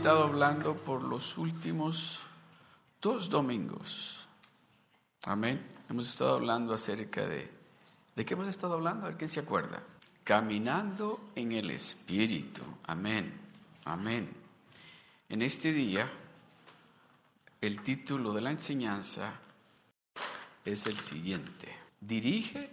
estado hablando por los últimos dos domingos. Amén. Hemos estado hablando acerca de... ¿De qué hemos estado hablando? A ver quién se acuerda. Caminando en el Espíritu. Amén. Amén. En este día, el título de la enseñanza es el siguiente. Dirige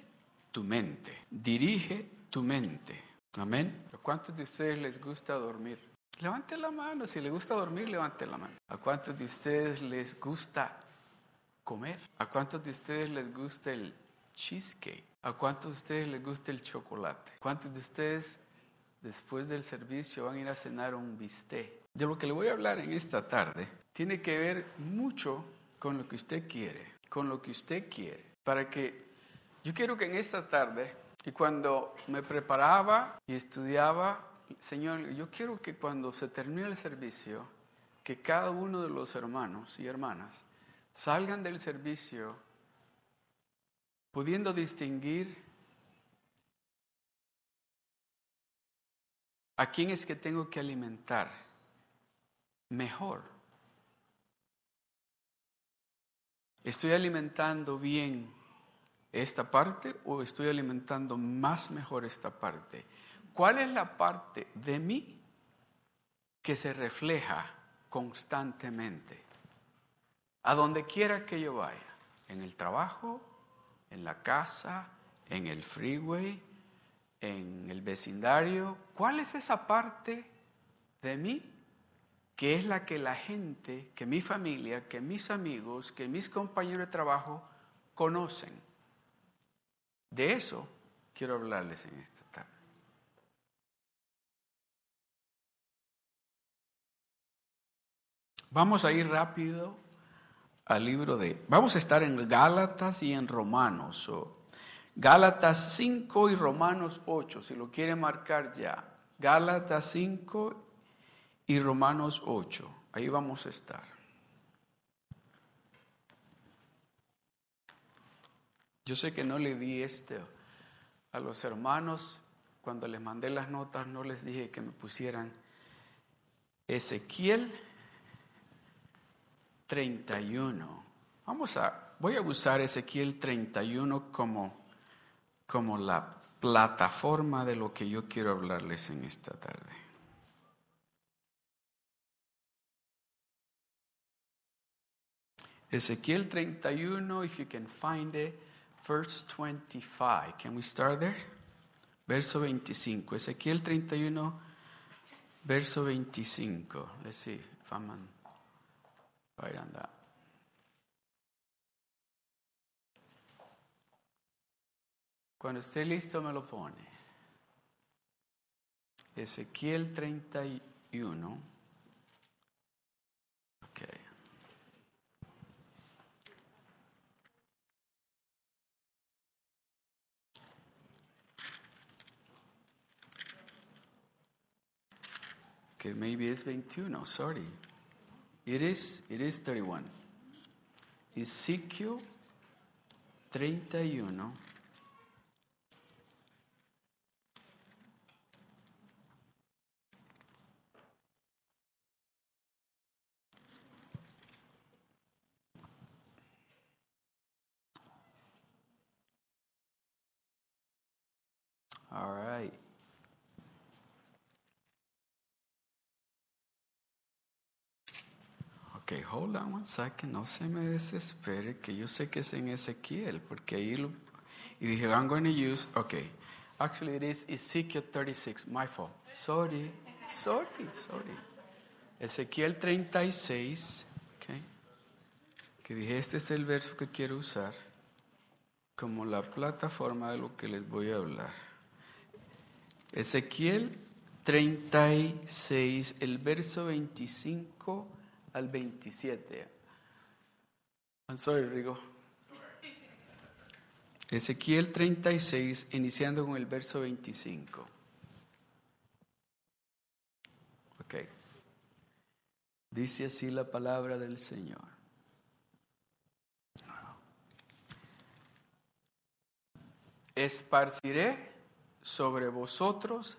tu mente. Dirige tu mente. Amén. ¿A cuántos de ustedes les gusta dormir? Levante la mano. Si les gusta dormir, levante la mano. ¿A cuántos de ustedes les gusta comer? ¿A cuántos de ustedes les gusta el cheesecake? ¿A cuántos de ustedes les gusta el chocolate? ¿Cuántos de ustedes después del servicio van a ir a cenar un bistec? De lo que le voy a hablar en esta tarde tiene que ver mucho con lo que usted quiere, con lo que usted quiere. Para que yo quiero que en esta tarde y cuando me preparaba y estudiaba, Señor, yo quiero que cuando se termine el servicio, que cada uno de los hermanos y hermanas salgan del servicio pudiendo distinguir a quién es que tengo que alimentar mejor. ¿Estoy alimentando bien esta parte o estoy alimentando más mejor esta parte? ¿Cuál es la parte de mí que se refleja constantemente? A donde quiera que yo vaya, en el trabajo, en la casa, en el freeway, en el vecindario, ¿cuál es esa parte de mí que es la que la gente, que mi familia, que mis amigos, que mis compañeros de trabajo conocen? De eso quiero hablarles en esta tarde. Vamos a ir rápido al libro de... Vamos a estar en Gálatas y en Romanos. Gálatas 5 y Romanos 8, si lo quiere marcar ya. Gálatas 5 y Romanos 8. Ahí vamos a estar. Yo sé que no le di este a los hermanos. Cuando les mandé las notas no les dije que me pusieran Ezequiel 31. Vamos a, voy a usar Ezequiel 31 como, como la plataforma de lo que yo quiero hablarles en esta tarde. Ezequiel 31, if you can find it verse 25. Can we start there? Verso 25. Ezequiel 31, verso 25. Let's see if I'm on, right. Cuando esté listo me lo pone. Ezequiel 31. Okay. Okay, maybe it's 21, sorry. It is, it is 31. Ezequiel 31. All right. Ok, hold on one second, no se me desespere, que yo sé que es en Ezequiel, porque ahí lo, y dije, I'm going to use, ok, actually it is Ezekiel 36, my fault, sorry, sorry, sorry. Ezequiel 36, ok, que dije, este es el verso que quiero usar como la plataforma de lo que les voy a hablar. Ezequiel 36, el verso 25 al 27. I'm sorry, Rigo. Ezequiel 36, iniciando con el verso 25. Ok. Dice así la palabra del Señor. Esparciré sobre vosotros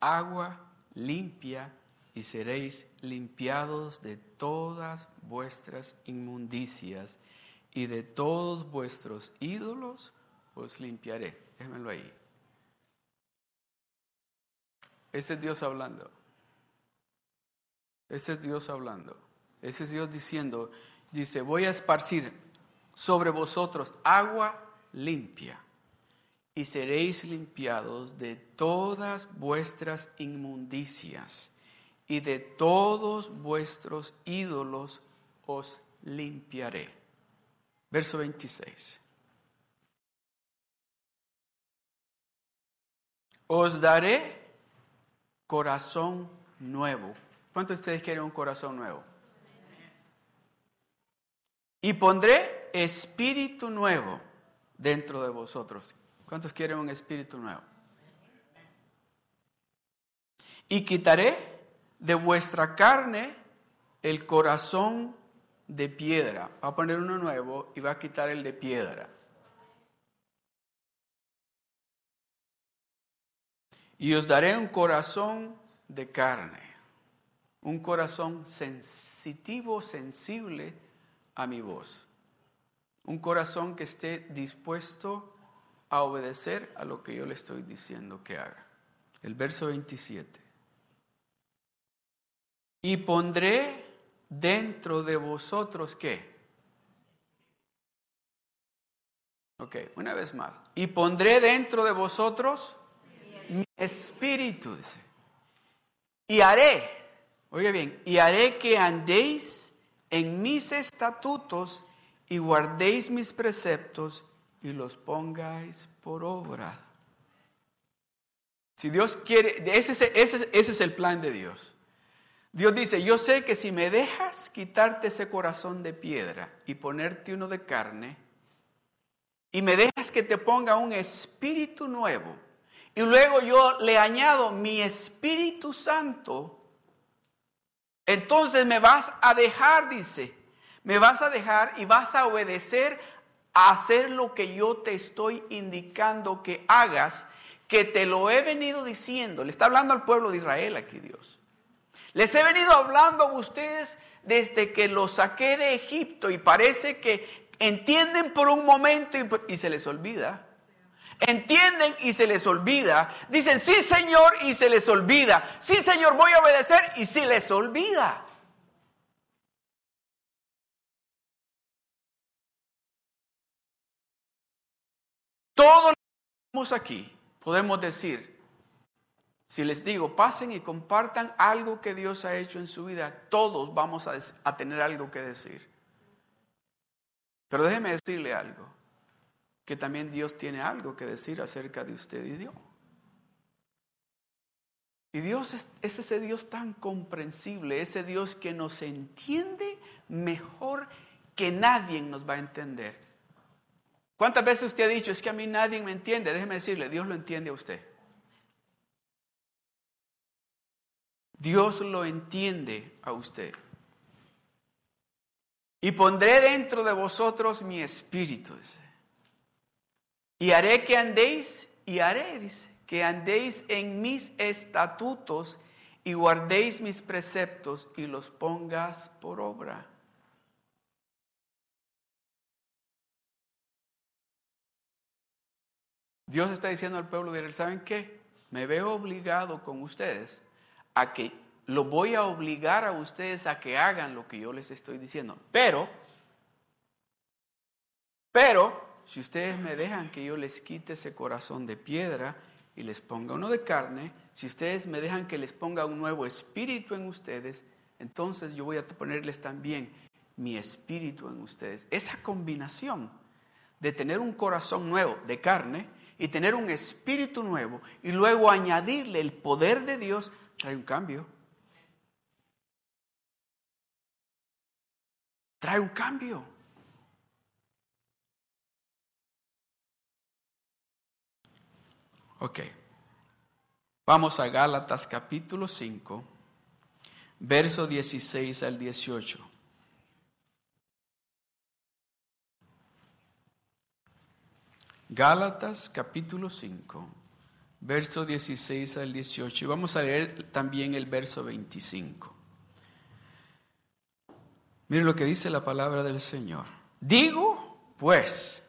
agua limpia y seréis limpiados de todas vuestras inmundicias y de todos vuestros ídolos os limpiaré. Déjenmelo ahí. Ese es Dios hablando. Ese es Dios hablando. Ese es Dios diciendo, dice, voy a esparcir sobre vosotros agua limpia y seréis limpiados de todas vuestras inmundicias y de todos vuestros ídolos os limpiaré. Verso 26. Os daré corazón nuevo. ¿Cuántos de ustedes quieren un corazón nuevo? Y pondré espíritu nuevo dentro de vosotros. ¿Cuántos quieren un espíritu nuevo? Y quitaré de vuestra carne el corazón de piedra. Va a poner uno nuevo y va a quitar el de piedra. Y os daré un corazón de carne, un corazón sensitivo, sensible a mi voz. Un corazón que esté dispuesto a obedecer a lo que yo le estoy diciendo que haga. El verso 27 y pondré dentro de vosotros qué? Ok, una vez más. Y pondré dentro de vosotros mi espíritu. Y haré, oiga bien, y haré que andéis en mis estatutos y guardéis mis preceptos y los pongáis por obra. Si Dios quiere, ese ese es el plan de Dios. Dios dice, yo sé que si me dejas quitarte ese corazón de piedra y ponerte uno de carne, y me dejas que te ponga un espíritu nuevo, y luego yo le añado mi Espíritu Santo, entonces me vas a dejar, dice, me vas a dejar y vas a obedecer a hacer lo que yo te estoy indicando que hagas, que te lo he venido diciendo. Le está hablando al pueblo de Israel aquí Dios. Les he venido hablando a ustedes desde que los saqué de Egipto y parece que entienden por un momento y, se les olvida. Entienden y se les olvida. Dicen, sí Señor y se les olvida. Sí Señor, voy a obedecer y se les olvida. Todos los que estamos aquí podemos decir, si les digo, pasen y compartan algo que Dios ha hecho en su vida, todos vamos a, tener algo que decir. Pero déjeme decirle algo, que también Dios tiene algo que decir acerca de usted y Dios. Y Dios es, es, ese Dios tan comprensible, ese Dios que nos entiende mejor que nadie nos va a entender. ¿Cuántas veces usted ha dicho, es que a mí nadie me entiende? Déjeme decirle, Dios lo entiende a usted. Dios lo entiende a usted. Y pondré dentro de vosotros mi espíritu. Y haré que andéis, y haré, que andéis en mis estatutos y guardéis mis preceptos y los pongas por obra. Dios está diciendo al pueblo de Israel, ¿saben qué? Me veo obligado con ustedes a que lo voy a obligar a ustedes a que hagan lo que yo les estoy diciendo. Pero, pero, si ustedes me dejan que yo les quite ese corazón de piedra y les ponga uno de carne, si ustedes me dejan que les ponga un nuevo espíritu en ustedes, entonces yo voy a ponerles también mi espíritu en ustedes. Esa combinación de tener un corazón nuevo de carne y tener un espíritu nuevo y luego añadirle el poder de Dios trae un cambio. Trae un cambio. Ok. Vamos a Gálatas capítulo 5, verso 16 al 18. Gálatas capítulo 5, verso 16 al 18. Y vamos a leer también el verso 25. Miren lo que dice la palabra del Señor. Digo, pues,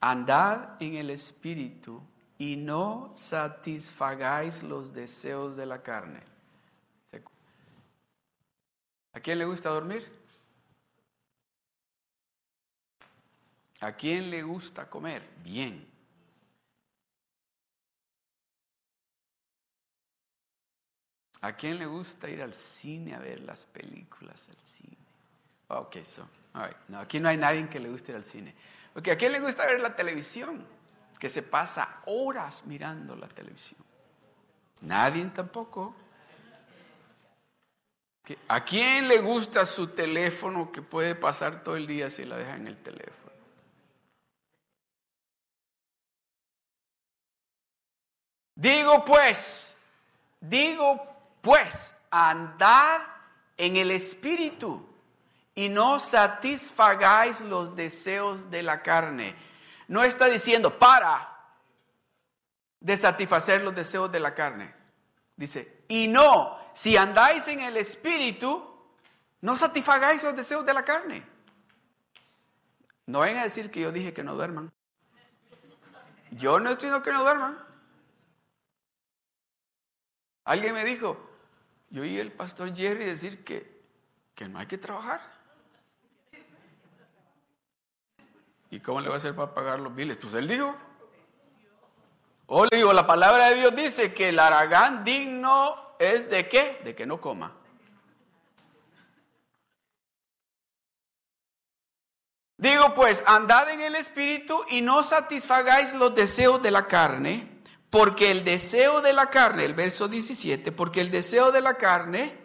andad en el Espíritu y no satisfagáis los deseos de la carne. ¿A quién le gusta dormir? ¿A quién le gusta comer? Bien. ¿A quién le gusta ir al cine a ver las películas al cine? Ok, so, No, aquí no hay nadie que le guste ir al cine. Porque ¿a quién le gusta ver la televisión? Que se pasa horas mirando la televisión. Nadie tampoco. ¿A quién le gusta su teléfono que puede pasar todo el día si la deja en el teléfono? Digo pues, digo pues, andad en el Espíritu y no satisfagáis los deseos de la carne. No está diciendo para de satisfacer los deseos de la carne. Dice, y no, si andáis en el Espíritu, no satisfagáis los deseos de la carne. No vayan a decir que yo dije que no duerman. Yo no estoy diciendo que no duerman. Alguien me dijo, yo oí el pastor Jerry decir que, que no hay que trabajar. ¿Y cómo le va a hacer para pagar los biles? Pues él dijo. O le digo, la palabra de Dios dice que el aragán digno es de qué? De que no coma. Digo pues, andad en el Espíritu y no satisfagáis los deseos de la carne porque el deseo de la carne, el verso 17, porque el deseo de la carne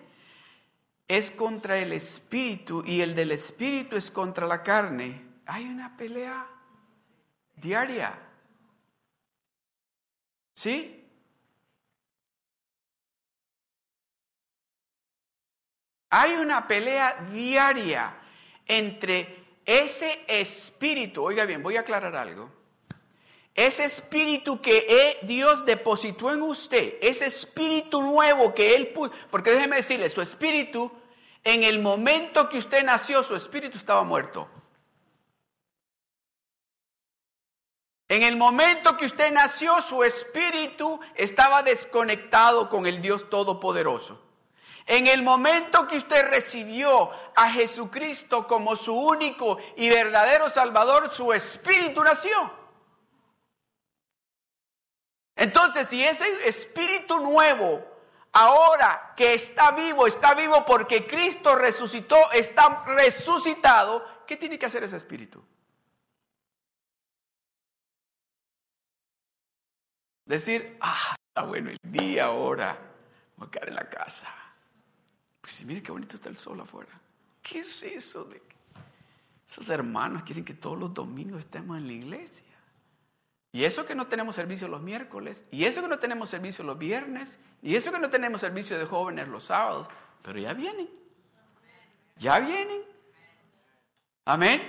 es contra el espíritu y el del espíritu es contra la carne. Hay una pelea diaria. ¿Sí? Hay una pelea diaria entre ese espíritu. Oiga bien, voy a aclarar algo ese espíritu que Dios depositó en usted, ese espíritu nuevo que Él puso, porque déjeme decirle, su espíritu, en el momento que usted nació, su espíritu estaba muerto. En el momento que usted nació, su espíritu estaba desconectado con el Dios Todopoderoso. En el momento que usted recibió a Jesucristo como su único y verdadero Salvador, su espíritu nació. Entonces, si ese espíritu nuevo, ahora que está vivo, está vivo porque Cristo resucitó, está resucitado, ¿qué tiene que hacer ese espíritu? Decir, ah, está bueno el día ahora, voy a quedar en la casa. Pues mire qué bonito está el sol afuera. ¿Qué es eso de esos hermanos quieren que todos los domingos estemos en la iglesia? Y eso que no tenemos servicio los miércoles, y eso que no tenemos servicio los viernes, y eso que no tenemos servicio de jóvenes los sábados, pero ya vienen. Ya vienen. Amén.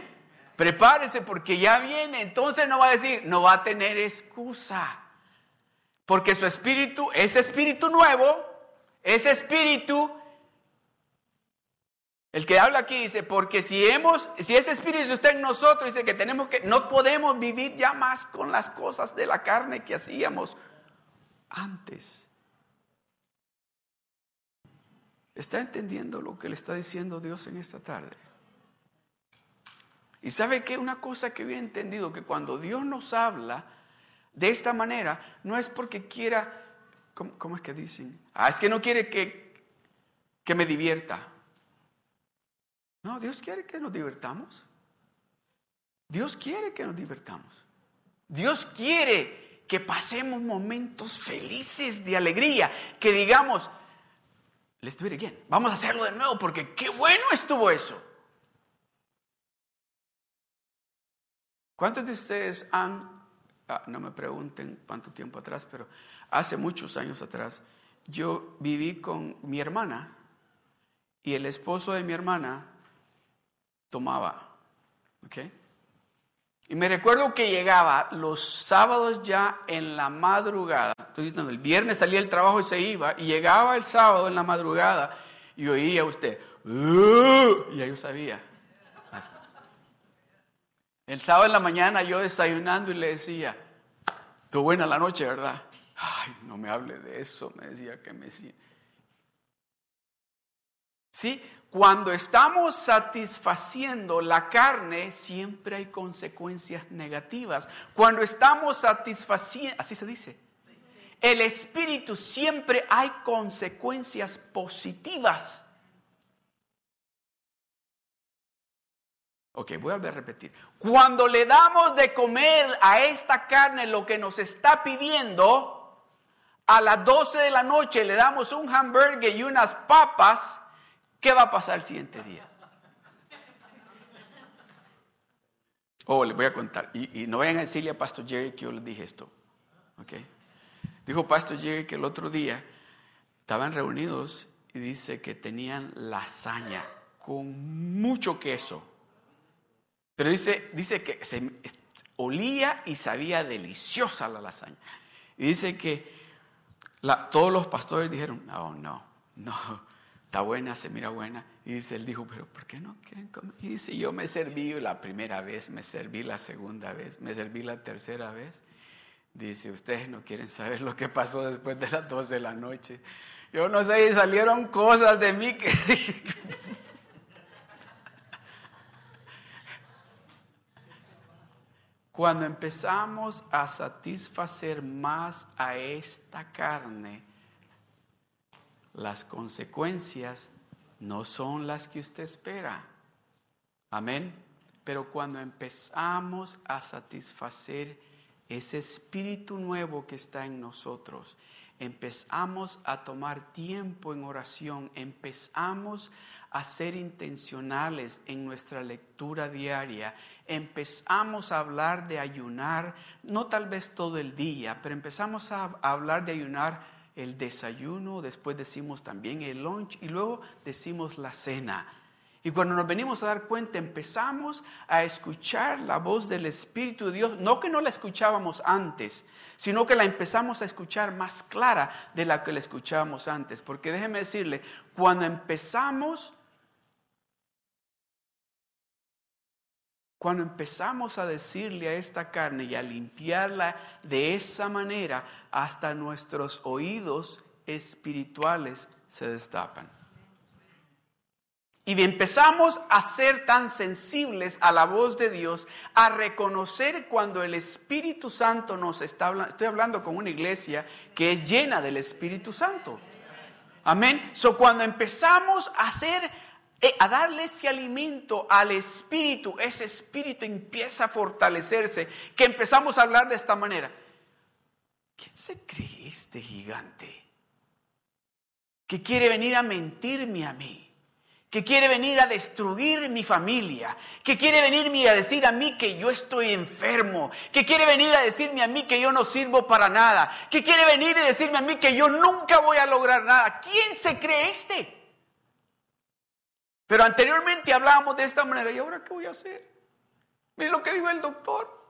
Prepárese porque ya viene. Entonces no va a decir, no va a tener excusa. Porque su espíritu, ese espíritu nuevo, ese espíritu el que habla aquí dice, porque si hemos, si ese espíritu está en nosotros, dice que tenemos que, no podemos vivir ya más con las cosas de la carne que hacíamos antes. ¿Está entendiendo lo que le está diciendo Dios en esta tarde? Y sabe que una cosa que había entendido, que cuando Dios nos habla de esta manera, no es porque quiera, ¿cómo, es que dicen? Ah, es que no quiere que, que me divierta. No, Dios quiere que nos divertamos. Dios quiere que nos divertamos. Dios quiere que pasemos momentos felices de alegría, que digamos, let's do it again. Vamos a hacerlo de nuevo porque qué bueno estuvo eso. ¿Cuántos de ustedes han, ah, no me pregunten cuánto tiempo atrás, pero hace muchos años atrás, yo viví con mi hermana y el esposo de mi hermana tomaba. ¿Ok? Y me recuerdo que llegaba los sábados ya en la madrugada. Estoy diciendo, el viernes salía el trabajo y se iba. Y llegaba el sábado en la madrugada y oía usted. y ya yo sabía. El sábado en la mañana yo desayunando y le decía, tú buena la noche, ¿verdad? Ay, no me hable de eso, me decía que me decía. ¿Sí? Cuando estamos satisfaciendo la carne, siempre hay consecuencias negativas. Cuando estamos satisfaciendo, así se dice, el espíritu siempre hay consecuencias positivas. Ok, voy a volver a repetir. Cuando le damos de comer a esta carne lo que nos está pidiendo, a las 12 de la noche le damos un hamburger y unas papas, ¿Qué va a pasar el siguiente día? Oh, les voy a contar. Y, no vayan a decirle a Pastor Jerry que yo les dije esto. ¿Ok? Dijo Pastor Jerry que el otro día estaban reunidos y dice que tenían lasaña con mucho queso. Pero dice, dice que se olía y sabía deliciosa la lasaña. Y dice que todos los pastores dijeron, oh no, no, está buena, se mira buena. Y dice, él dijo, pero ¿por qué no quieren comer? Y dice, yo me serví la primera vez, me serví la segunda vez, me serví la tercera vez. Dice, ustedes no quieren saber lo que pasó después de las 12 de la noche. Yo no sé, salieron cosas de mí que... Cuando empezamos a satisfacer más a esta carne, las consecuencias no son las que usted espera. Amén. Pero cuando empezamos a satisfacer ese espíritu nuevo que está en nosotros, empezamos a tomar tiempo en oración, empezamos a ser intencionales en nuestra lectura diaria, empezamos a hablar de ayunar, no tal vez todo el día, pero empezamos a hablar de ayunar el desayuno, después decimos también el lunch y luego decimos la cena. Y cuando nos venimos a dar cuenta, empezamos a escuchar la voz del Espíritu de Dios, no que no la escuchábamos antes, sino que la empezamos a escuchar más clara de la que la escuchábamos antes. Porque déjeme decirle, cuando empezamos Cuando empezamos a decirle a esta carne y a limpiarla de esa manera, hasta nuestros oídos espirituales se destapan. Y empezamos a ser tan sensibles a la voz de Dios, a reconocer cuando el Espíritu Santo nos está hablando. Estoy hablando con una iglesia que es llena del Espíritu Santo. Amén. So cuando empezamos a ser a darle ese alimento al espíritu, ese espíritu empieza a fortalecerse, que empezamos a hablar de esta manera. ¿Quién se cree este gigante? Que quiere venir a mentirme a mí que quiere venir a destruir mi familia, que quiere venirme a decir a mí que yo estoy enfermo, que quiere venir a decirme a mí que yo no sirvo para nada, que quiere venir y decirme a mí que yo nunca voy a lograr nada. ¿Quién se cree este? Pero anteriormente hablábamos de esta manera, ¿y ahora qué voy a hacer? Miren lo que dijo el doctor.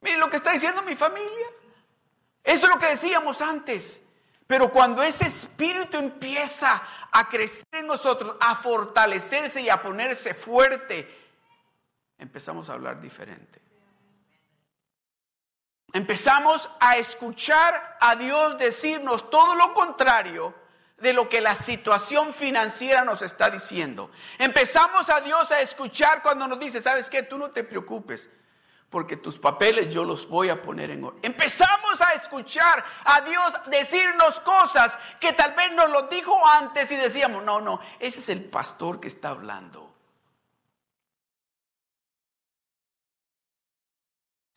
Miren lo que está diciendo mi familia. Eso es lo que decíamos antes. Pero cuando ese espíritu empieza a crecer en nosotros, a fortalecerse y a ponerse fuerte, empezamos a hablar diferente. Empezamos a escuchar a Dios decirnos todo lo contrario de lo que la situación financiera nos está diciendo. Empezamos a Dios a escuchar cuando nos dice, ¿sabes qué? Tú no te preocupes, porque tus papeles yo los voy a poner en orden. Empezamos a escuchar a Dios decirnos cosas que tal vez nos lo dijo antes y decíamos, no, no, ese es el pastor que está hablando.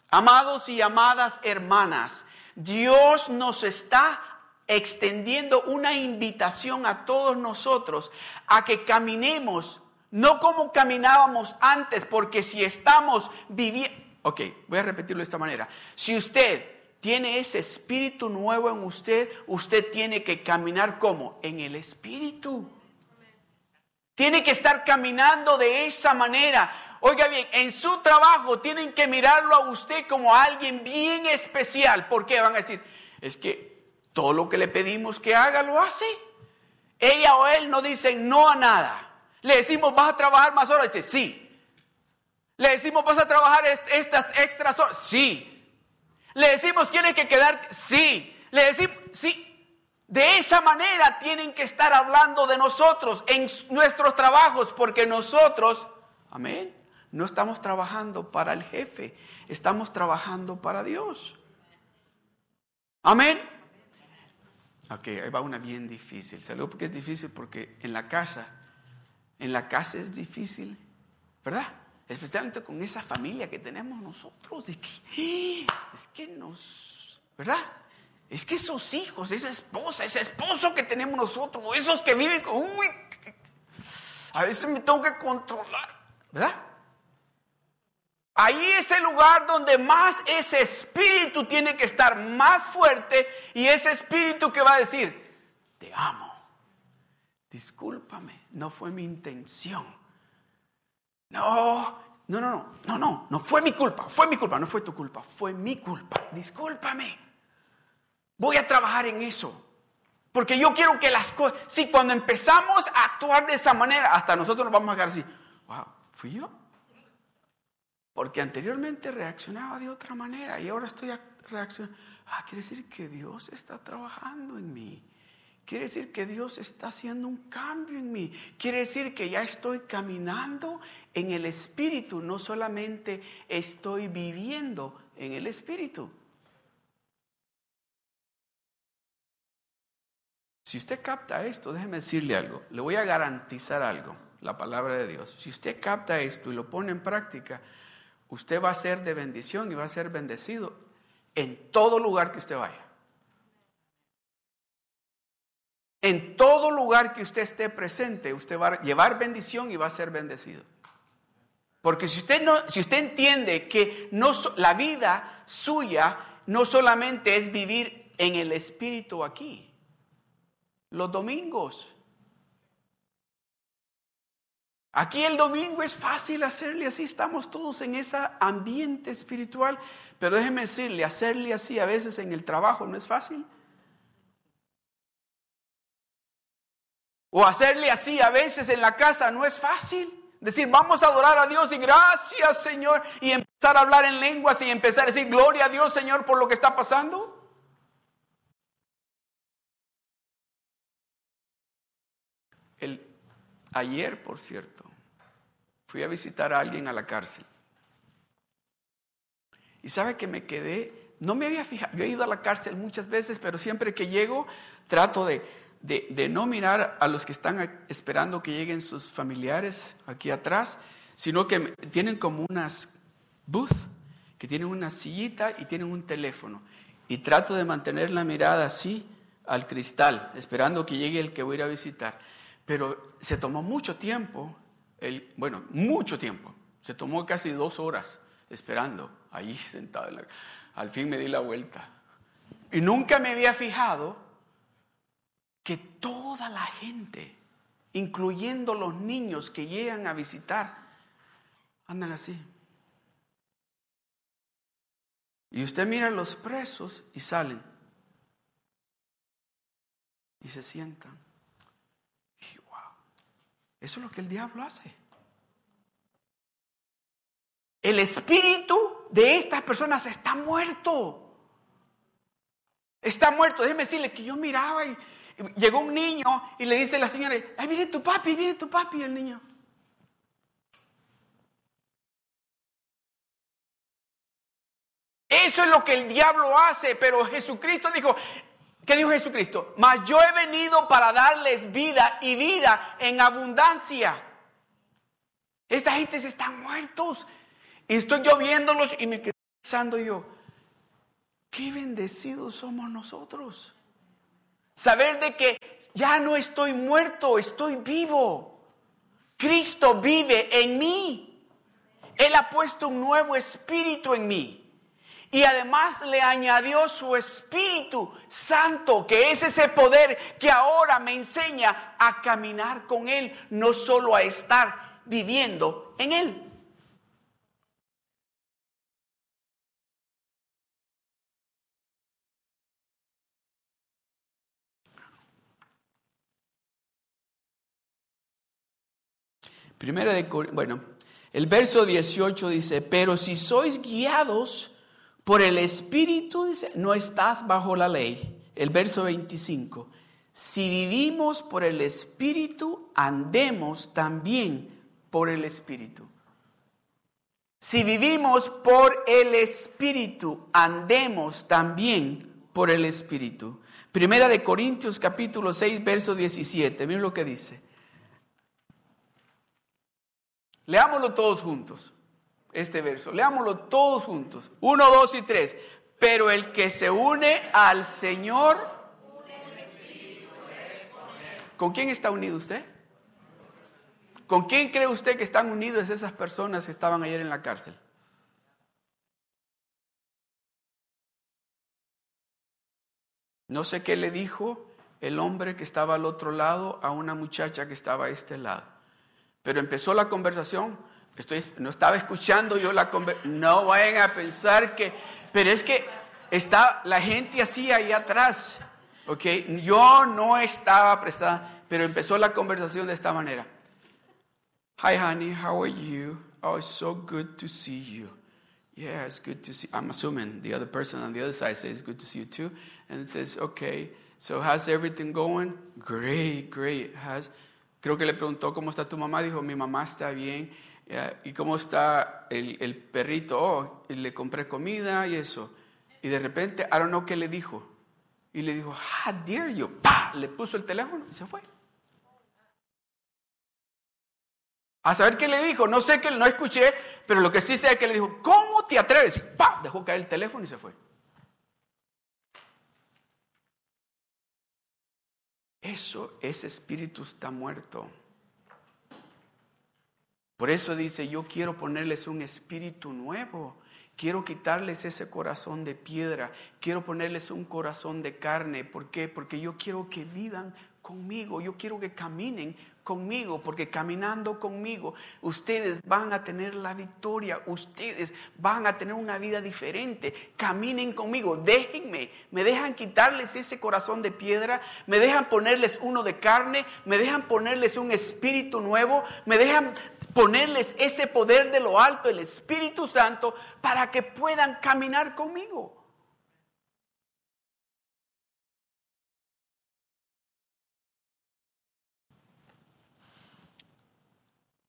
Amados y amadas hermanas, Dios nos está extendiendo una invitación a todos nosotros a que caminemos, no como caminábamos antes, porque si estamos viviendo, ok, voy a repetirlo de esta manera, si usted tiene ese espíritu nuevo en usted, usted tiene que caminar como en el espíritu. Tiene que estar caminando de esa manera. Oiga bien, en su trabajo tienen que mirarlo a usted como a alguien bien especial. ¿Por qué? Van a decir, es que todo lo que le pedimos que haga lo hace. Ella o él no dicen no a nada. Le decimos, vas a trabajar más horas. Dice, sí. Le decimos, vas a trabajar estas extras horas. Sí. Le decimos, ¿quiere que quedar? Sí. Le decimos, sí. De esa manera tienen que estar hablando de nosotros en nuestros trabajos, porque nosotros, amén, no estamos trabajando para el jefe, estamos trabajando para Dios. Amén. Ok, ahí va una bien difícil. ¿Sabes por qué es difícil? Porque en la casa en la casa es difícil, ¿verdad? Especialmente con esa familia que tenemos nosotros. De que, es que nos, ¿verdad? Es que esos hijos, esa esposa, ese esposo que tenemos nosotros, esos que viven con, uy, a veces me tengo que controlar, ¿verdad? Ahí es el lugar donde más ese espíritu tiene que estar más fuerte y ese espíritu que va a decir, te amo discúlpame, no fue mi intención. No, no, no, no, no, no, no fue mi culpa, fue mi culpa, no fue tu culpa, fue mi culpa. Discúlpame. Voy a trabajar en eso. Porque yo quiero que las cosas, sí, cuando empezamos a actuar de esa manera, hasta nosotros nos vamos a quedar así, wow, ¿fui yo? Porque anteriormente reaccionaba de otra manera y ahora estoy reaccionando. Ah, quiere decir que Dios está trabajando en mí. Quiere decir que Dios está haciendo un cambio en mí. Quiere decir que ya estoy caminando en el Espíritu, no solamente estoy viviendo en el Espíritu. Si usted capta esto, déjeme decirle algo. Le voy a garantizar algo, la palabra de Dios. Si usted capta esto y lo pone en práctica, usted va a ser de bendición y va a ser bendecido en todo lugar que usted vaya. En todo lugar que usted esté presente, usted va a llevar bendición y va a ser bendecido. Porque si usted, no, si usted entiende que no, la vida suya no solamente es vivir en el Espíritu aquí, los domingos. Aquí el domingo es fácil hacerle así, estamos todos en ese ambiente espiritual, pero déjeme decirle, hacerle así a veces en el trabajo no es fácil. O hacerle así a veces en la casa no es fácil. Decir, vamos a adorar a Dios y gracias Señor. Y empezar a hablar en lenguas y empezar a decir, gloria a Dios Señor por lo que está pasando. El, ayer, por cierto, fui a visitar a alguien a la cárcel. Y sabe que me quedé, no me había fijado, yo he ido a la cárcel muchas veces, pero siempre que llego trato de de, no mirar a los que están esperando que lleguen sus familiares aquí atrás, sino que tienen como unas booth, que tienen una sillita y tienen un teléfono. Y trato de mantener la mirada así al cristal, esperando que llegue el que voy a ir a visitar. Pero se tomó mucho tiempo, el, bueno, mucho tiempo. Se tomó casi dos horas esperando, ahí sentado. al fin me di la vuelta. Y nunca me había fijado que toda la gente, incluyendo los niños que llegan a visitar, andan así. Y usted mira a los presos y salen. Y se sientan. Eso es lo que el diablo hace. El espíritu de estas personas está muerto. Está muerto. Déjeme decirle que yo miraba y, Llegó un niño y le dice a la señora, ay, viene tu papi, viene tu papi, el niño. Eso es lo que el diablo hace, pero Jesucristo dijo, ¿qué dijo Jesucristo? Mas yo he venido para darles vida y vida en abundancia. Esta gente se están muertos. Y estoy yo viéndolos y me quedo pensando yo, qué bendecidos somos nosotros. Saber de que ya no estoy muerto, estoy vivo. Cristo vive en mí. Él ha puesto un nuevo espíritu en mí. Y además le añadió su Espíritu Santo, que es ese poder que ahora me enseña a caminar con Él, no solo a estar viviendo en Él. Primera de, bueno, el verso 18 dice, pero si sois guiados por el Espíritu, dice, no estás bajo la ley. El verso 25, si vivimos por el Espíritu, andemos también por el Espíritu. Si vivimos por el Espíritu, andemos también por el Espíritu. Primera de Corintios capítulo 6, verso 17. Miren lo que dice. Leámoslo todos juntos, este verso. Leámoslo todos juntos. Uno, dos y tres. Pero el que se une al Señor, ¿con quién está unido usted? ¿Con quién cree usted que están unidas esas personas que estaban ayer en la cárcel? No sé qué le dijo el hombre que estaba al otro lado a una muchacha que estaba a este lado. Pero empezó la conversación. Estoy, no estaba escuchando yo la conversación. No vayan a pensar que... Pero es que está la gente así ahí atrás. ¿Ok? Yo no estaba prestada, pero empezó la conversación de esta manera. Hi, honey, how are you? Oh, it's so good to see you. Yeah, it's good to see. I'm assuming the other person on the other side says, good to see you too. And it says, okay, so how's everything going? Great, great. Has, creo que le preguntó cómo está tu mamá. Dijo, mi mamá está bien. ¿Y cómo está el, perrito? Oh, y le compré comida y eso. Y de repente, I don't know qué le dijo. Y le dijo, how dare you? ¡Pah! Le puso el teléfono y se fue. A saber qué le dijo, no sé qué, no escuché, pero lo que sí sé es que le dijo, ¿cómo te atreves? Y ¡pam! Dejó caer el teléfono y se fue. Eso, ese espíritu está muerto. Por eso dice, yo quiero ponerles un espíritu nuevo. Quiero quitarles ese corazón de piedra. Quiero ponerles un corazón de carne. ¿Por qué? Porque yo quiero que vivan conmigo. Yo quiero que caminen conmigo, porque caminando conmigo ustedes van a tener la victoria, ustedes van a tener una vida diferente. Caminen conmigo, déjenme, me dejan quitarles ese corazón de piedra, me dejan ponerles uno de carne, me dejan ponerles un espíritu nuevo, me dejan ponerles ese poder de lo alto, el Espíritu Santo, para que puedan caminar conmigo.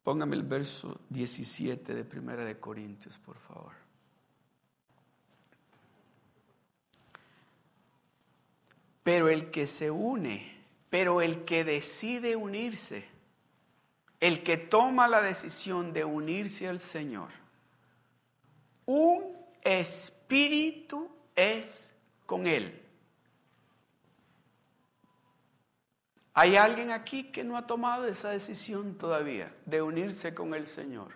Póngame el verso 17 de Primera de Corintios, por favor. Pero el que se une, pero el que decide unirse, el que toma la decisión de unirse al Señor, un espíritu es con él. ¿Hay alguien aquí que no ha tomado esa decisión todavía de unirse con el Señor?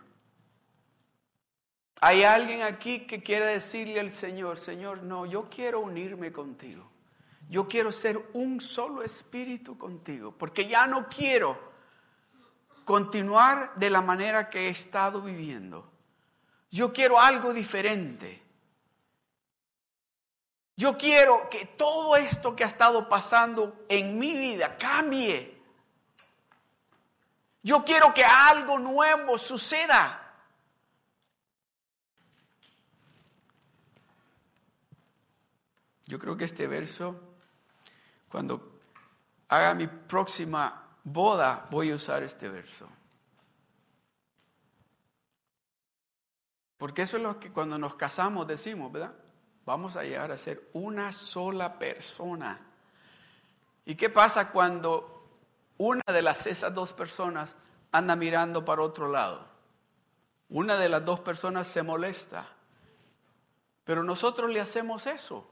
¿Hay alguien aquí que quiere decirle al Señor, Señor, no, yo quiero unirme contigo? Yo quiero ser un solo espíritu contigo, porque ya no quiero continuar de la manera que he estado viviendo. Yo quiero algo diferente. Yo quiero que todo esto que ha estado pasando en mi vida cambie. Yo quiero que algo nuevo suceda. Yo creo que este verso, cuando haga mi próxima boda, voy a usar este verso. Porque eso es lo que cuando nos casamos decimos, ¿verdad? vamos a llegar a ser una sola persona. ¿Y qué pasa cuando una de las esas dos personas anda mirando para otro lado? Una de las dos personas se molesta. Pero nosotros le hacemos eso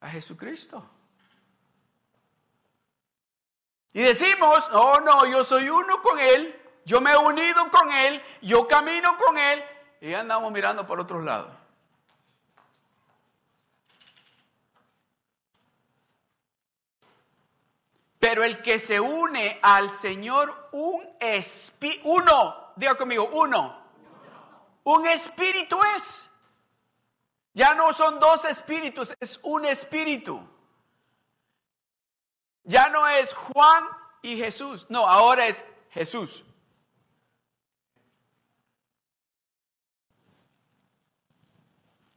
a Jesucristo. Y decimos, oh no, yo soy uno con Él, yo me he unido con Él, yo camino con Él, y andamos mirando por otro lado. Pero el que se une al Señor, un espíritu, uno, diga conmigo, uno. Un espíritu es. Ya no son dos espíritus, es un espíritu. Ya no es Juan y Jesús, no, ahora es Jesús.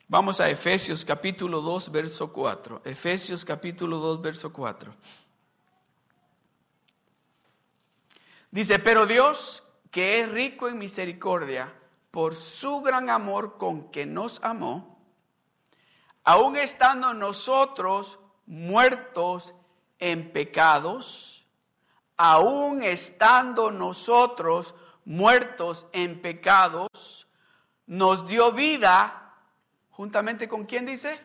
Vamos a Efesios capítulo 2, verso 4. Efesios capítulo 2, verso 4. Dice, pero Dios, que es rico en misericordia, por su gran amor con que nos amó, aun estando nosotros muertos en pecados, aun estando nosotros muertos en pecados, nos dio vida juntamente con quién dice?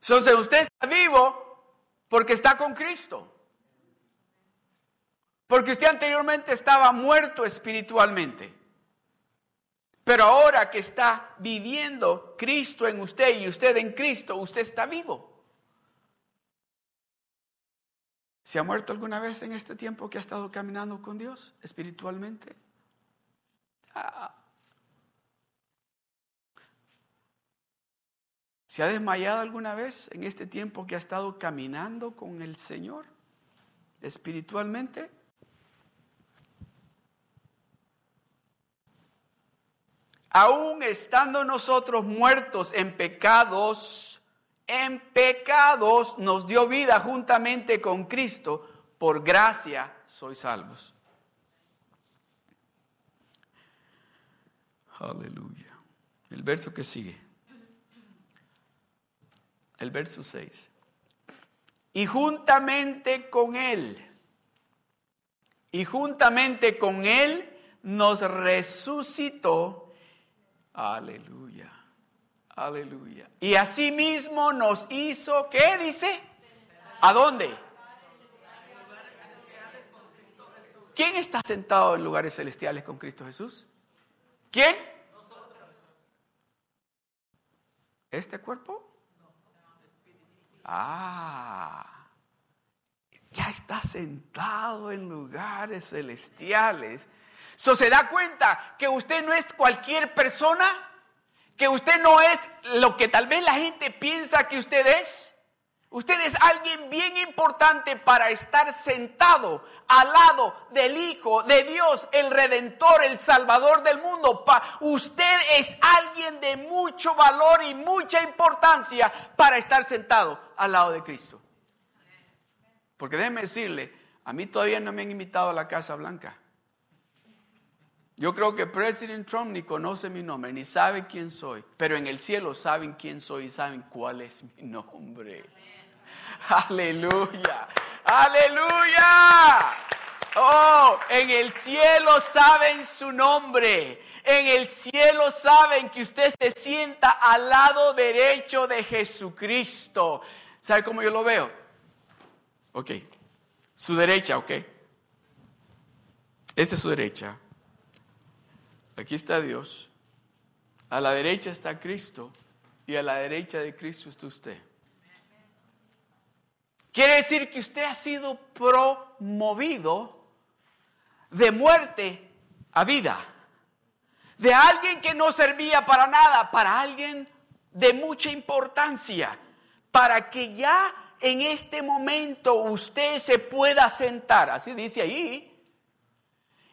Entonces usted está vivo porque está con Cristo. Porque usted anteriormente estaba muerto espiritualmente. Pero ahora que está viviendo Cristo en usted y usted en Cristo, usted está vivo. ¿Se ha muerto alguna vez en este tiempo que ha estado caminando con Dios espiritualmente? Ah. ¿Se ha desmayado alguna vez en este tiempo que ha estado caminando con el Señor espiritualmente? aún estando nosotros muertos en pecados, en pecados nos dio vida juntamente con Cristo, por gracia sois salvos. Aleluya. El verso que sigue. El verso 6. Y juntamente con Él, y juntamente con Él nos resucitó Aleluya. Aleluya. Y asimismo nos hizo, ¿qué dice? ¿A dónde? ¿Quién está sentado en lugares celestiales con Cristo Jesús? ¿Quién? ¿Este cuerpo? Ah, ya está sentado en lugares celestiales So, ¿Se da cuenta que usted no es cualquier persona? ¿Que usted no es lo que tal vez la gente piensa que usted es? Usted es alguien bien importante para estar sentado al lado del Hijo de Dios, el Redentor, el Salvador del mundo. Usted es alguien de mucho valor y mucha importancia para estar sentado al lado de Cristo. Porque déjeme decirle, a mí todavía no me han invitado a la Casa Blanca. Yo creo que President Trump ni conoce mi nombre, ni sabe quién soy, pero en el cielo saben quién soy y saben cuál es mi nombre. Aleluya, aleluya. Oh, en el cielo saben su nombre. En el cielo saben que usted se sienta al lado derecho de Jesucristo. ¿Sabe cómo yo lo veo? Ok. Su derecha, ok. Esta es su derecha. Aquí está Dios. A la derecha está Cristo. Y a la derecha de Cristo está usted. Quiere decir que usted ha sido promovido de muerte a vida. De alguien que no servía para nada, para alguien de mucha importancia. Para que ya en este momento usted se pueda sentar. Así dice ahí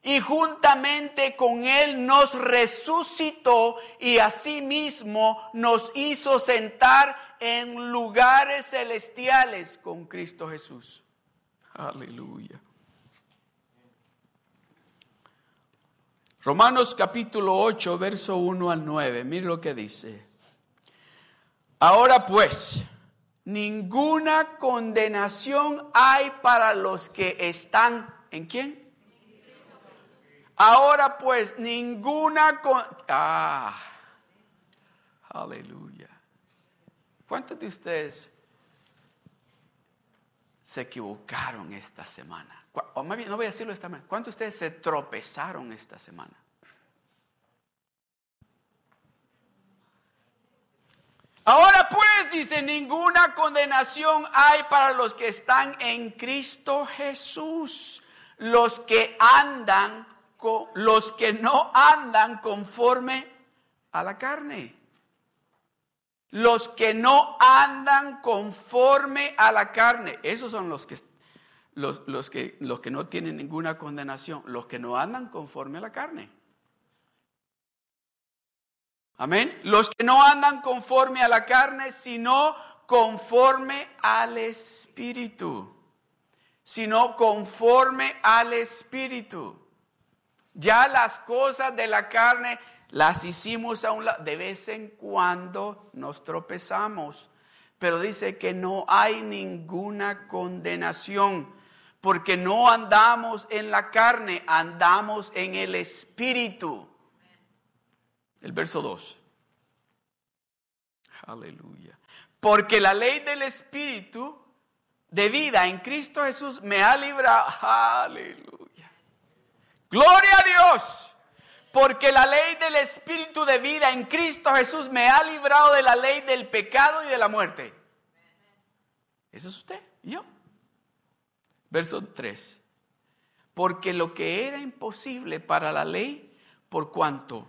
y juntamente con Él nos resucitó y asimismo nos hizo sentar en lugares celestiales con Cristo Jesús. Aleluya. Romanos capítulo 8, verso 1 al 9. Mire lo que dice. Ahora pues, ninguna condenación hay para los que están en quién? Ahora pues, ninguna... Con... Ah, aleluya. ¿Cuántos de ustedes se equivocaron esta semana? No voy a decirlo esta semana. ¿Cuántos de ustedes se tropezaron esta semana? Ahora pues, dice, ninguna condenación hay para los que están en Cristo Jesús, los que andan los que no andan conforme a la carne. Los que no andan conforme a la carne. Esos son los que, los, que, los que no tienen ninguna condenación. Los que no andan conforme a la carne. Amén. Los que no andan conforme a la carne, sino conforme al Espíritu. Sino conforme al Espíritu. Ya las cosas de la carne las hicimos a un lado. De vez en cuando nos tropezamos. Pero dice que no hay ninguna condenación. Porque no andamos en la carne, andamos en el Espíritu. El verso 2. Aleluya. Porque la ley del Espíritu de vida en Cristo Jesús me ha librado. Aleluya. Gloria a Dios. Porque la ley del Espíritu de vida en Cristo Jesús me ha librado de la ley del pecado y de la muerte. ¿Eso es usted? yo? Verso 3. Porque lo que era imposible para la ley, por cuanto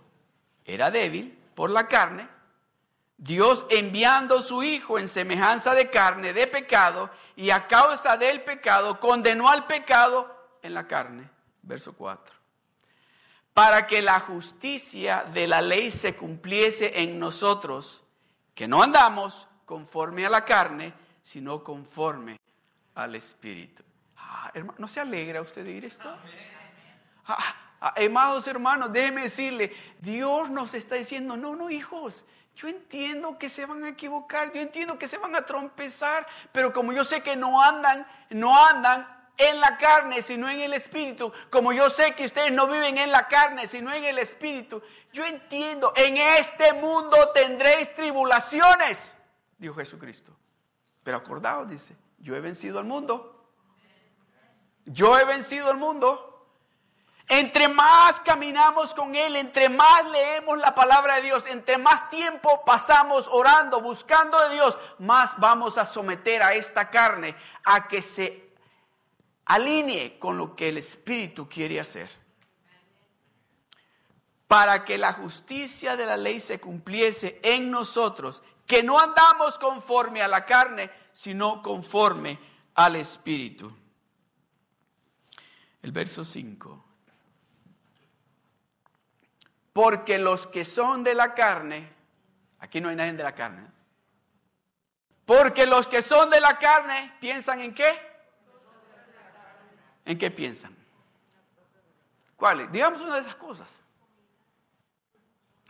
era débil por la carne, Dios enviando su Hijo en semejanza de carne, de pecado, y a causa del pecado, condenó al pecado en la carne. Verso 4. Para que la justicia de la ley se cumpliese en nosotros, que no andamos conforme a la carne, sino conforme al Espíritu. Ah, hermano, ¿no se alegra usted de oír esto? Ah, ah, amados hermanos, déjeme decirle, Dios nos está diciendo, no, no, hijos, yo entiendo que se van a equivocar, yo entiendo que se van a trompezar, pero como yo sé que no andan, no andan en la carne, sino en el espíritu, como yo sé que ustedes no viven en la carne, sino en el espíritu, yo entiendo, en este mundo tendréis tribulaciones, dijo Jesucristo. Pero acordaos, dice, yo he vencido al mundo. Yo he vencido al mundo. Entre más caminamos con Él, entre más leemos la palabra de Dios, entre más tiempo pasamos orando, buscando de Dios, más vamos a someter a esta carne a que se alinee con lo que el Espíritu quiere hacer. Para que la justicia de la ley se cumpliese en nosotros, que no andamos conforme a la carne, sino conforme al Espíritu. El verso 5. Porque los que son de la carne, aquí no hay nadie de la carne. Porque los que son de la carne piensan en qué? ¿En qué piensan? ¿Cuáles? Digamos una de esas cosas.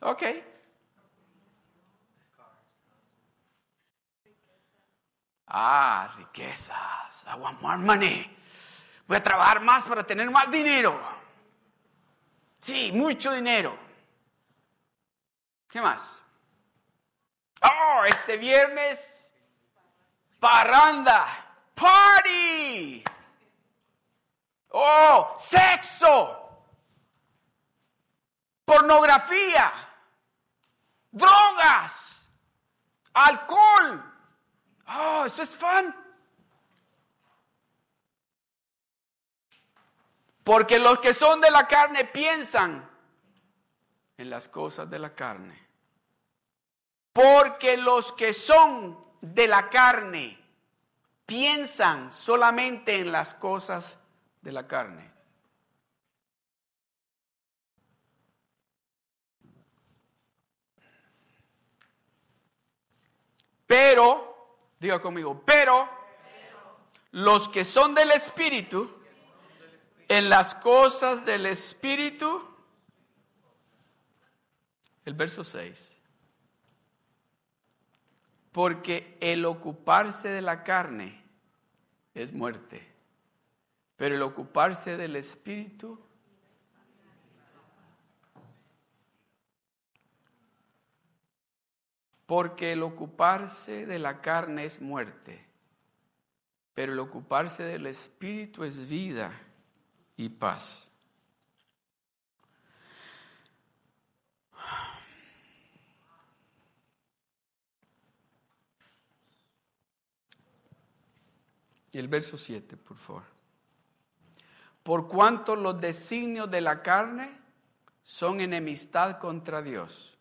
Ok. Ah, riquezas. I want more money. Voy a trabajar más para tener más dinero. Sí, mucho dinero. ¿Qué más? Oh, este viernes, parranda, party. Oh, sexo, pornografía, drogas, alcohol. Oh, eso es fan. Porque los que son de la carne piensan en las cosas de la carne. Porque los que son de la carne piensan solamente en las cosas de la carne. Pero, diga conmigo, pero, los que son del Espíritu, en las cosas del Espíritu, el verso 6. Porque el ocuparse de la carne es muerte, pero el ocuparse del espíritu Porque el ocuparse de la carne es muerte, pero el ocuparse del espíritu es vida y paz. El verso 7, por favor. Por cuanto los designios de la carne son enemistad contra Dios,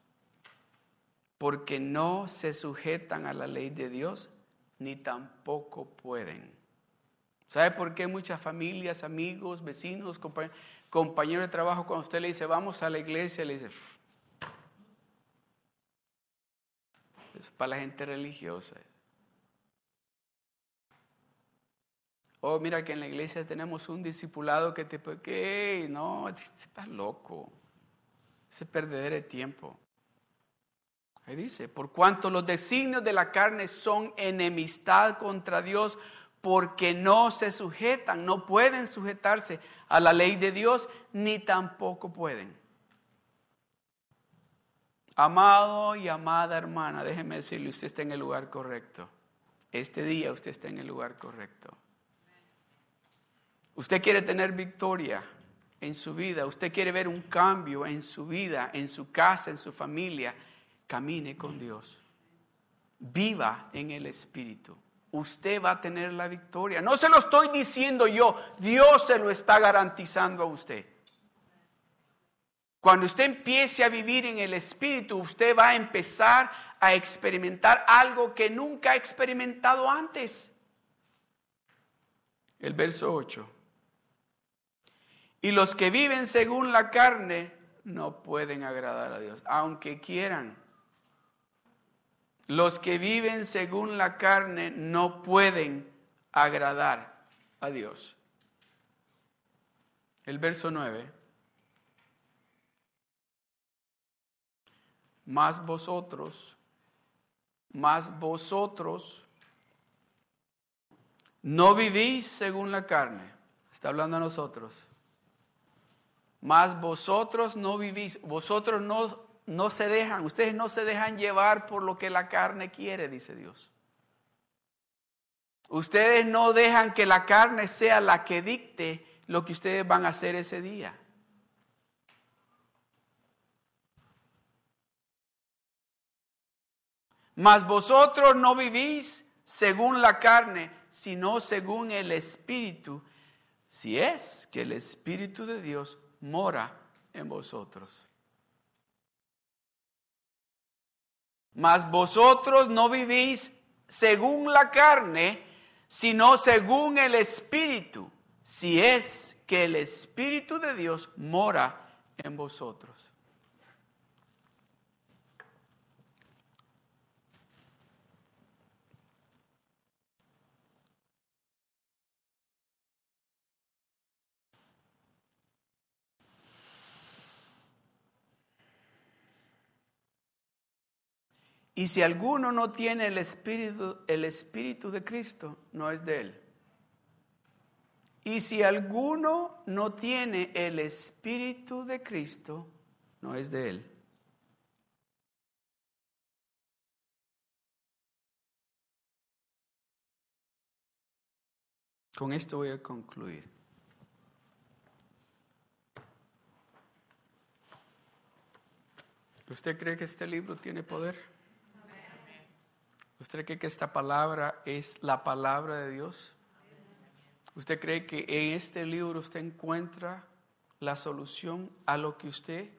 porque no se sujetan a la ley de Dios, ni tampoco pueden. ¿Sabe por qué muchas familias, amigos, vecinos, compañeros, de trabajo, cuando usted le dice, vamos a la iglesia, le dice, Es para la gente religiosa. Oh, mira que en la iglesia tenemos un discipulado que te que no, estás loco. Ese perder de tiempo. Ahí dice, por cuanto los designios de la carne son enemistad contra Dios, porque no se sujetan, no pueden sujetarse a la ley de Dios, ni tampoco pueden. Amado y amada hermana, déjeme decirle, usted está en el lugar correcto. Este día usted está en el lugar correcto. Usted quiere tener victoria en su vida, usted quiere ver un cambio en su vida, en su casa, en su familia, camine con Dios. Viva en el Espíritu. Usted va a tener la victoria. No se lo estoy diciendo yo, Dios se lo está garantizando a usted. Cuando usted empiece a vivir en el Espíritu, usted va a empezar a experimentar algo que nunca ha experimentado antes. El verso 8. Y los que viven según la carne no pueden agradar a Dios, aunque quieran. Los que viven según la carne no pueden agradar a Dios. El verso 9. Más vosotros, más vosotros no vivís según la carne. Está hablando a nosotros mas vosotros no vivís, vosotros no, no se dejan, ustedes no se dejan llevar por lo que la carne quiere, dice Dios. Ustedes no dejan que la carne sea la que dicte lo que ustedes van a hacer ese día. Mas vosotros no vivís según la carne, sino según el Espíritu, si es que el Espíritu de Dios mora en vosotros. Mas vosotros no vivís según la carne, sino según el Espíritu, si es que el Espíritu de Dios mora en vosotros. Y si alguno no tiene el espíritu, el espíritu de Cristo, no es de él. Y si alguno no tiene el espíritu de Cristo, no es de él. Con esto voy a concluir. ¿Usted cree que este libro tiene poder? ¿Usted cree que esta palabra es la palabra de Dios? ¿Usted cree que en este libro usted encuentra la solución a lo que usted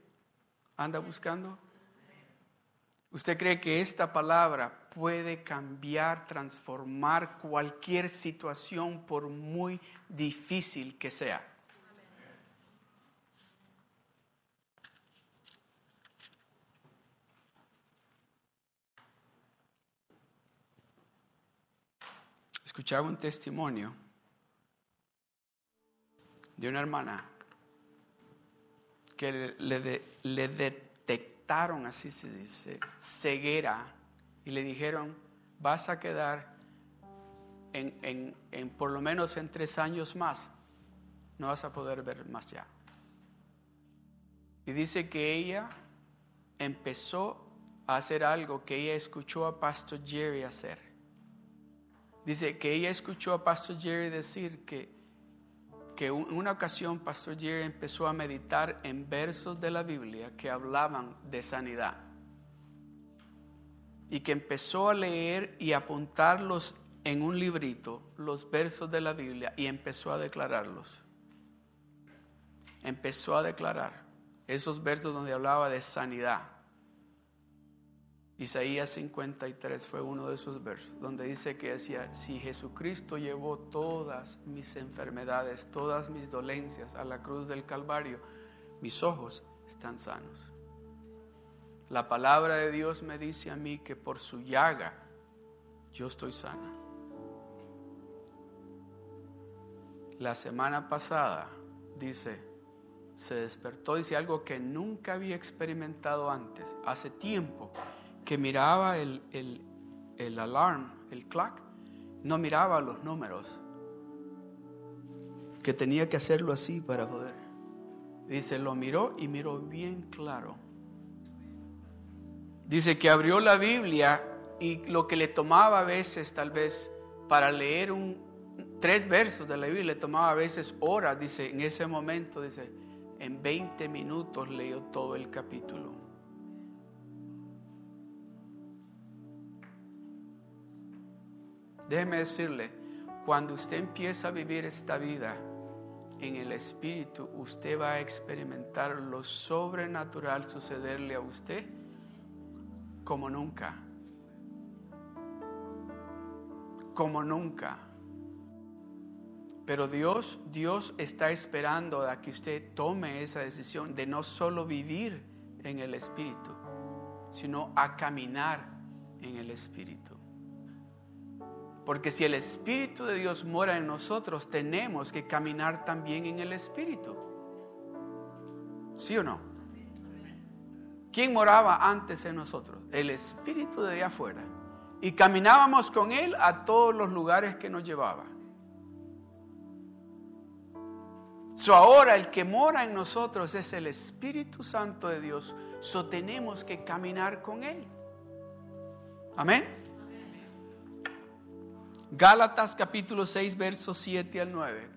anda buscando? ¿Usted cree que esta palabra puede cambiar, transformar cualquier situación por muy difícil que sea? Escuchaba un testimonio de una hermana que le, detectaron, así se dice, ceguera y le dijeron, vas a quedar en, en, en por lo menos en tres años más, no vas a poder ver más ya. Y dice que ella empezó a hacer algo que ella escuchó a Pastor Jerry hacer. Dice que ella escuchó a Pastor Jerry decir que, que en una ocasión Pastor Jerry empezó a meditar en versos de la Biblia que hablaban de sanidad. Y que empezó a leer y apuntarlos en un librito, los versos de la Biblia, y empezó a declararlos. Empezó a declarar esos versos donde hablaba de sanidad. Isaías 53 fue uno de esos versos donde dice que decía, si Jesucristo llevó todas mis enfermedades, todas mis dolencias a la cruz del Calvario, mis ojos están sanos. La palabra de Dios me dice a mí que por su llaga yo estoy sana. La semana pasada, dice, se despertó, dice algo que nunca había experimentado antes, hace tiempo, que miraba el, el, el alarm, el clock, no miraba los números, que tenía que hacerlo así para poder. Dice, lo miró y miró bien claro. Dice que abrió la Biblia y lo que le tomaba a veces, tal vez, para leer un, tres versos de la Biblia, le tomaba a veces horas, dice, en ese momento, dice, en 20 minutos leyó todo el capítulo. Déjeme decirle, cuando usted empieza a vivir esta vida en el Espíritu, usted va a experimentar lo sobrenatural sucederle a usted como nunca. Como nunca. Pero Dios, Dios está esperando a que usted tome esa decisión de no solo vivir en el Espíritu, sino a caminar en el Espíritu. Porque si el Espíritu de Dios mora en nosotros, tenemos que caminar también en el Espíritu. ¿Sí o no? ¿Quién moraba antes en nosotros? El Espíritu de afuera. Y caminábamos con Él a todos los lugares que nos llevaba. So ahora el que mora en nosotros es el Espíritu Santo de Dios. So tenemos que caminar con Él. Amén. Gálatas capítulo 6, versos 7 al 9.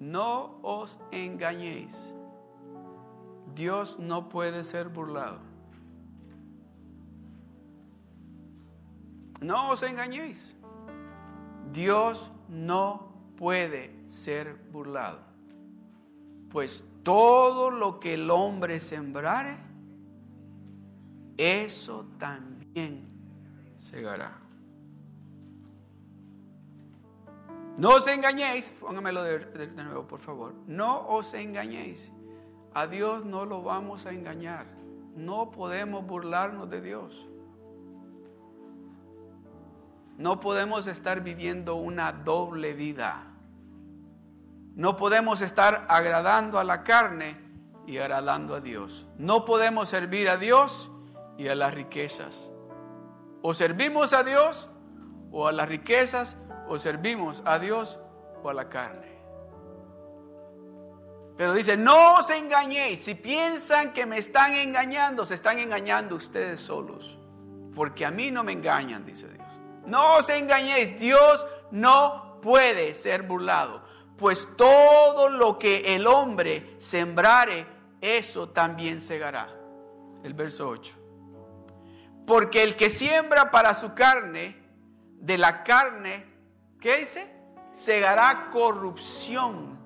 No os engañéis. Dios no puede ser burlado. No os engañéis. Dios no puede ser burlado. Pues todo lo que el hombre sembrare, eso también segará. No os engañéis, póngamelo de, de, nuevo por favor, no os engañéis. A Dios no lo vamos a engañar. No podemos burlarnos de Dios. No podemos estar viviendo una doble vida. No podemos estar agradando a la carne y agradando a Dios. No podemos servir a Dios y a las riquezas. O servimos a Dios o a las riquezas, o servimos a Dios o a la carne. Pero dice, no os engañéis. Si piensan que me están engañando, se están engañando ustedes solos. Porque a mí no me engañan, dice Dios. No os engañéis, Dios no puede ser burlado. Pues todo lo que el hombre sembrare, eso también segará. El verso 8. Porque el que siembra para su carne, de la carne, ¿qué dice? Segará corrupción.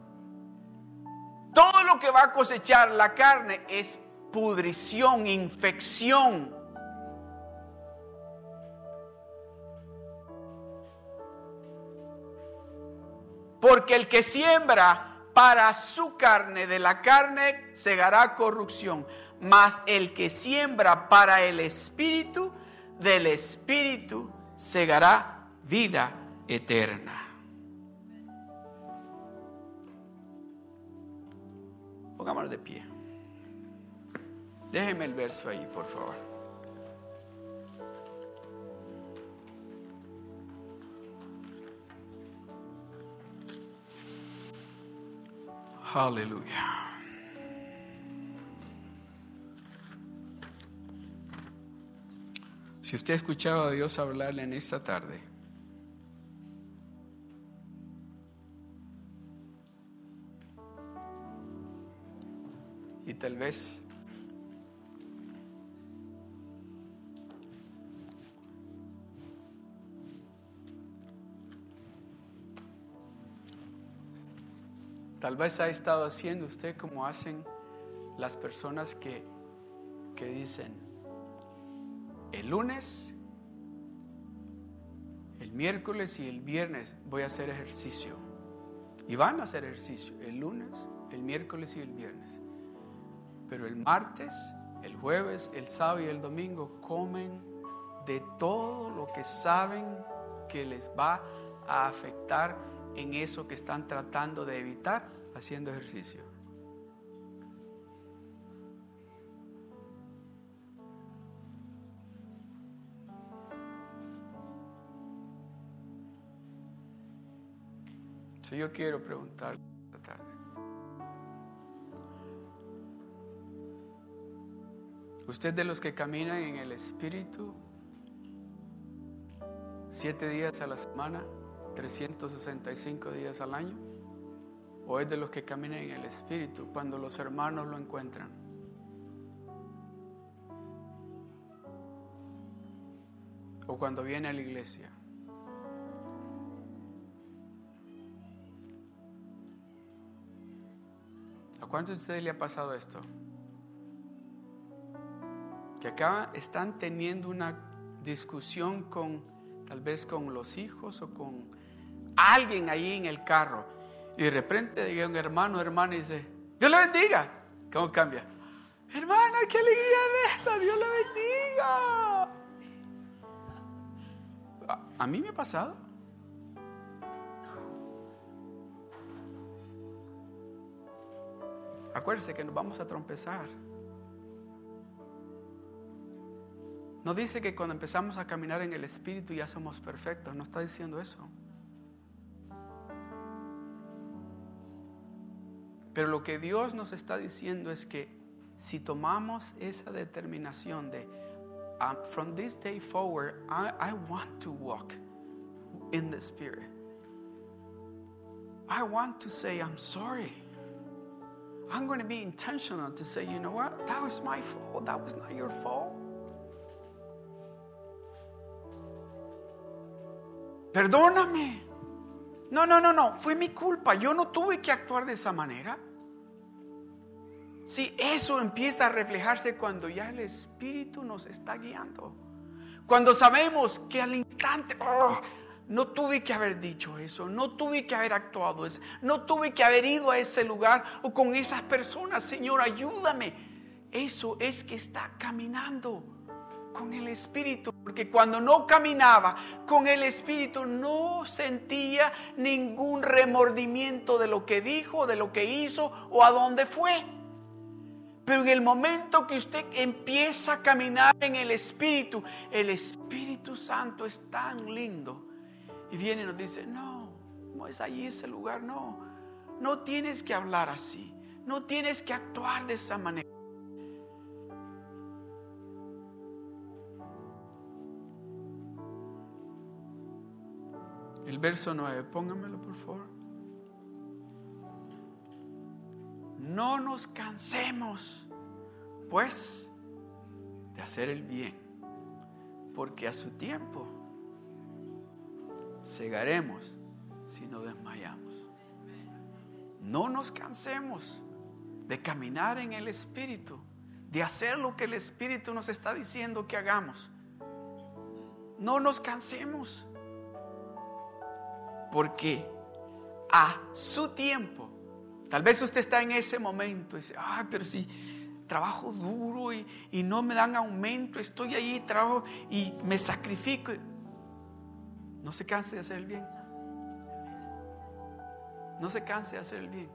Todo lo que va a cosechar la carne es pudrición, infección. Porque el que siembra para su carne, de la carne, segará corrupción mas el que siembra para el Espíritu, del Espíritu segará vida eterna. Pongámonos de pie. Déjeme el verso ahí, por favor. Aleluya. Si usted ha escuchado a Dios hablarle en esta tarde, y tal vez Tal vez ha estado haciendo usted como hacen las personas que, que dicen, el lunes, el miércoles y el viernes voy a hacer ejercicio. Y van a hacer ejercicio el lunes, el miércoles y el viernes. Pero el martes, el jueves, el sábado y el domingo comen de todo lo que saben que les va a afectar en eso que están tratando de evitar haciendo ejercicio. Si yo quiero preguntar esta tarde. ¿Usted de los que caminan en el Espíritu siete días a la semana, 365 días al año? ¿O es de los que caminan en el Espíritu cuando los hermanos lo encuentran? ¿O cuando viene a la iglesia? Cuántos de ustedes le ha pasado esto? Que acá están teniendo una discusión con tal vez con los hijos o con alguien ahí en el carro. Y de repente llega un hermano, hermana y dice, Dios le bendiga. ¿Cómo cambia? Hermana, qué alegría verla, Dios le bendiga. A, a mí me ha pasado. Acuérdense que nos vamos a trompezar. No dice que cuando empezamos a caminar en el Espíritu ya somos perfectos, no está diciendo eso. Pero lo que Dios nos está diciendo es que si tomamos esa determinación de, um, from this day forward, I want to walk in the Spirit. I want to say, I'm sorry. I'm going to be intentional to say, you know what? That was my fault. That was not your fault. Perdóname. No, no, no, no. Fue mi culpa. Yo no tuve que actuar de esa manera. Si eso empieza a reflejarse cuando ya el Espíritu nos está guiando. Cuando sabemos que al instante, oh, no tuve que haber dicho eso, no tuve que haber actuado eso, no tuve que haber ido a ese lugar o con esas personas, Señor, ayúdame. Eso es que está caminando con el Espíritu, porque cuando no caminaba con el Espíritu no sentía ningún remordimiento de lo que dijo, de lo que hizo o a dónde fue. Pero en el momento que usted empieza a caminar en el Espíritu, el Espíritu Santo es tan lindo. Y viene y nos dice, no, no es allí ese lugar, no. No tienes que hablar así, no tienes que actuar de esa manera. El verso 9, póngamelo por favor. No nos cansemos, pues, de hacer el bien, porque a su tiempo cegaremos si no desmayamos. No nos cansemos de caminar en el Espíritu, de hacer lo que el Espíritu nos está diciendo que hagamos. No nos cansemos porque a su tiempo, tal vez usted está en ese momento y dice, ay, pero si trabajo duro y, y no me dan aumento, estoy ahí, trabajo y me sacrifico. No se canse de hacer el bien. No se canse de hacer el bien.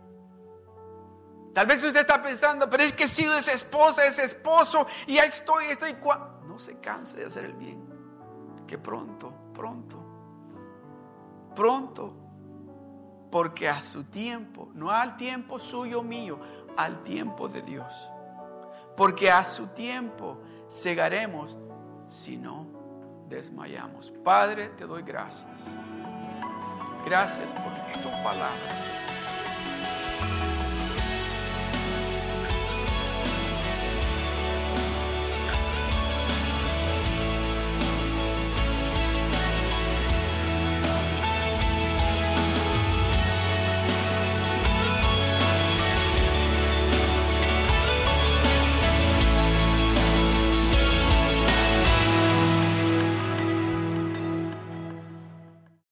Tal vez usted está pensando, pero es que he sido esa esposa, ese esposo, y ahí estoy, estoy. No se canse de hacer el bien. Que pronto, pronto pronto, porque a su tiempo, no al tiempo suyo mío, al tiempo de Dios. Porque a su tiempo cegaremos si no desmayamos. Padre, te doy gracias. Gracias por tu palabra.